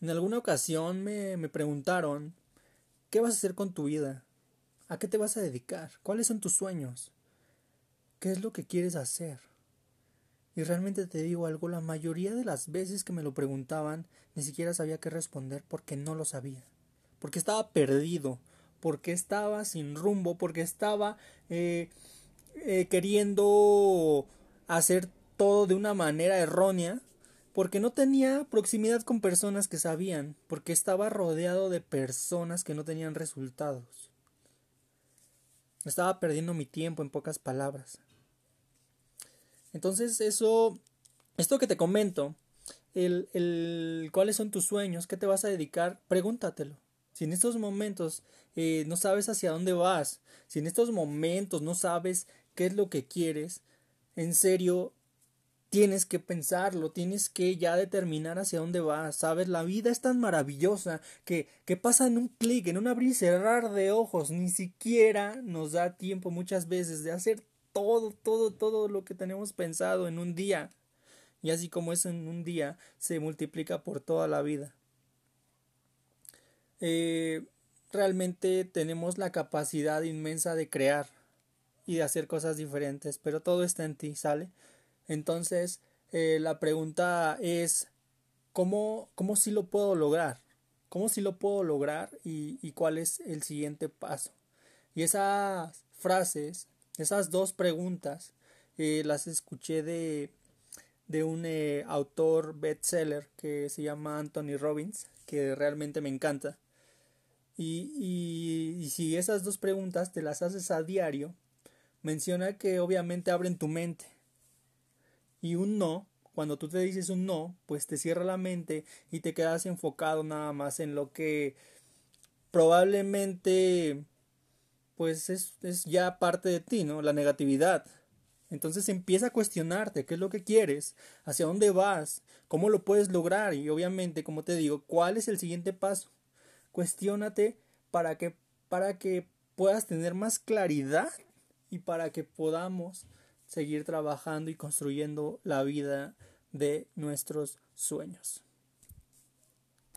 En alguna ocasión me, me preguntaron, ¿qué vas a hacer con tu vida? ¿A qué te vas a dedicar? ¿Cuáles son tus sueños? ¿Qué es lo que quieres hacer? Y realmente te digo algo, la mayoría de las veces que me lo preguntaban, ni siquiera sabía qué responder porque no lo sabía. Porque estaba perdido, porque estaba sin rumbo, porque estaba eh, eh, queriendo hacer todo de una manera errónea, porque no tenía proximidad con personas que sabían, porque estaba rodeado de personas que no tenían resultados. Estaba perdiendo mi tiempo en pocas palabras. Entonces eso, esto que te comento, el, el cuáles son tus sueños, qué te vas a dedicar, pregúntatelo. Si en estos momentos eh, no sabes hacia dónde vas, si en estos momentos no sabes qué es lo que quieres, en serio, tienes que pensarlo, tienes que ya determinar hacia dónde vas, sabes, la vida es tan maravillosa que, que pasa en un clic, en un abrir y cerrar de ojos, ni siquiera nos da tiempo muchas veces de hacer todo, todo, todo lo que tenemos pensado en un día. Y así como es en un día, se multiplica por toda la vida. Eh, realmente tenemos la capacidad inmensa de crear y de hacer cosas diferentes, pero todo está en ti, ¿sale? Entonces, eh, la pregunta es, ¿cómo, ¿cómo si lo puedo lograr? ¿Cómo si lo puedo lograr y, y cuál es el siguiente paso? Y esas frases, esas dos preguntas, eh, las escuché de, de un eh, autor bestseller que se llama Anthony Robbins, que realmente me encanta. Y, si esas dos preguntas te las haces a diario, menciona que obviamente abren tu mente. Y un no, cuando tú te dices un no, pues te cierra la mente y te quedas enfocado nada más en lo que probablemente pues es, es ya parte de ti, ¿no? La negatividad. Entonces empieza a cuestionarte qué es lo que quieres, hacia dónde vas, cómo lo puedes lograr y obviamente, como te digo, cuál es el siguiente paso cuestiónate para que, para que puedas tener más claridad y para que podamos seguir trabajando y construyendo la vida de nuestros sueños.